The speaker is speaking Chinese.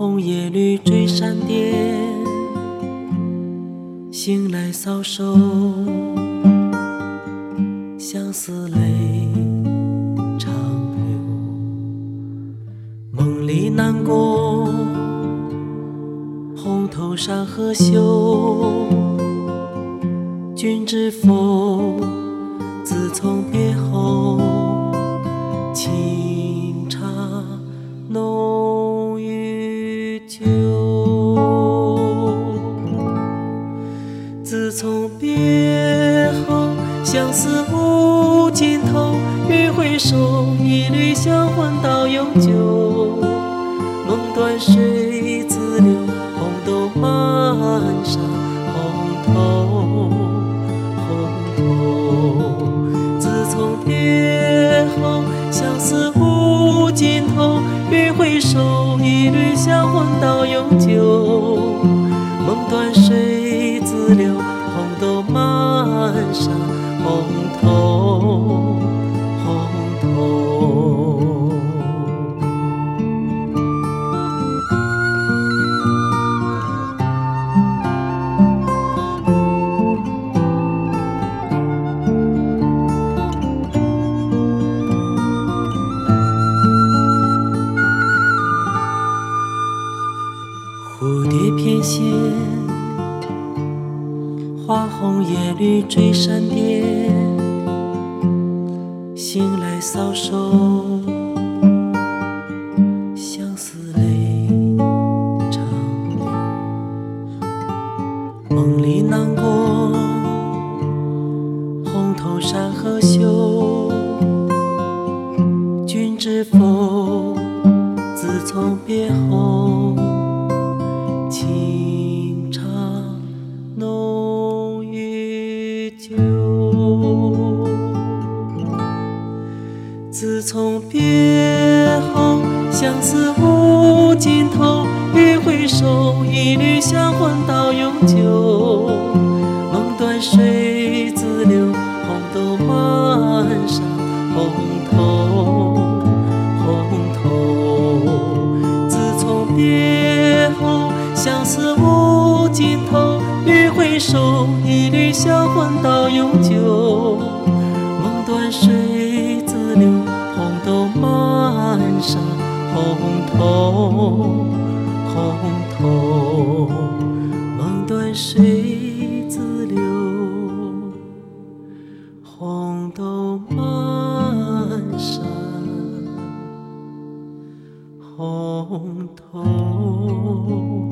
红叶绿追山巅，醒来搔首，相思泪长流，梦里南宫，红头山河秀，君知否？自从别后。自从别后，相思无尽头。欲回首，一缕香魂到永久。梦断水自流，红豆满山红透，红透。自从别后。相思无尽头，欲回首，一缕香魂到永久。梦断水自流，蝶翩跹，花红叶绿追闪电，醒来搔首，相思泪长流。梦里南宫，红头山河秀，君知否？自从别后。从别后，相思无尽头。欲回首，一缕香魂到永久。梦断水自流，红豆满山红透，红透。自从别后。相思无尽头，欲回首，一缕香魂到永久。梦断水山红透，红透。梦断水自流，红豆满山红透。